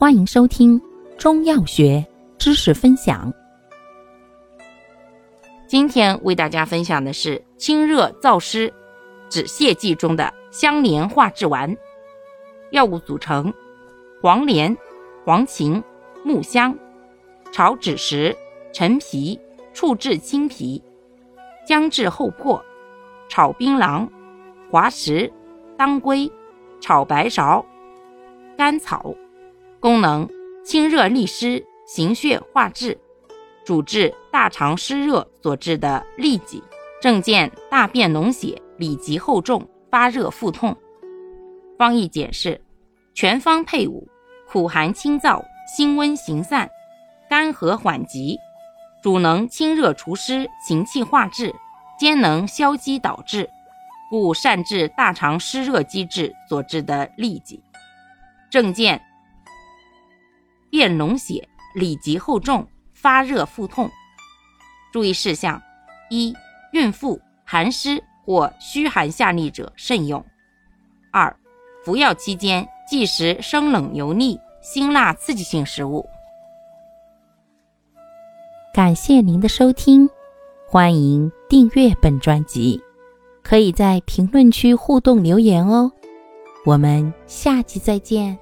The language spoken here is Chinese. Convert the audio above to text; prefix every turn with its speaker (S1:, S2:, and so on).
S1: 欢迎收听中药学知识分享。
S2: 今天为大家分享的是清热燥湿止泻剂中的香莲化制丸。药物组成：黄连、黄芩、木香。炒枳实、陈皮、处治清皮。姜制后破。炒槟榔、滑石、当归。炒白芍。甘草。功能：清热利湿、行血化滞，主治大肠湿热所致的痢疾。症见大便脓血、里急后重、发热腹痛。方义解释：全方配伍，苦寒清燥，辛温行散，甘和缓急，主能清热除湿、行气化滞，兼能消积导滞，故善治大肠湿热积滞所致的痢疾。症见。便脓血、里急后重、发热腹痛。注意事项：一、孕妇、寒湿或虚寒下痢者慎用；二、服药期间忌食生冷油腻、辛辣刺激性食物。
S1: 感谢您的收听，欢迎订阅本专辑，可以在评论区互动留言哦。我们下期再见。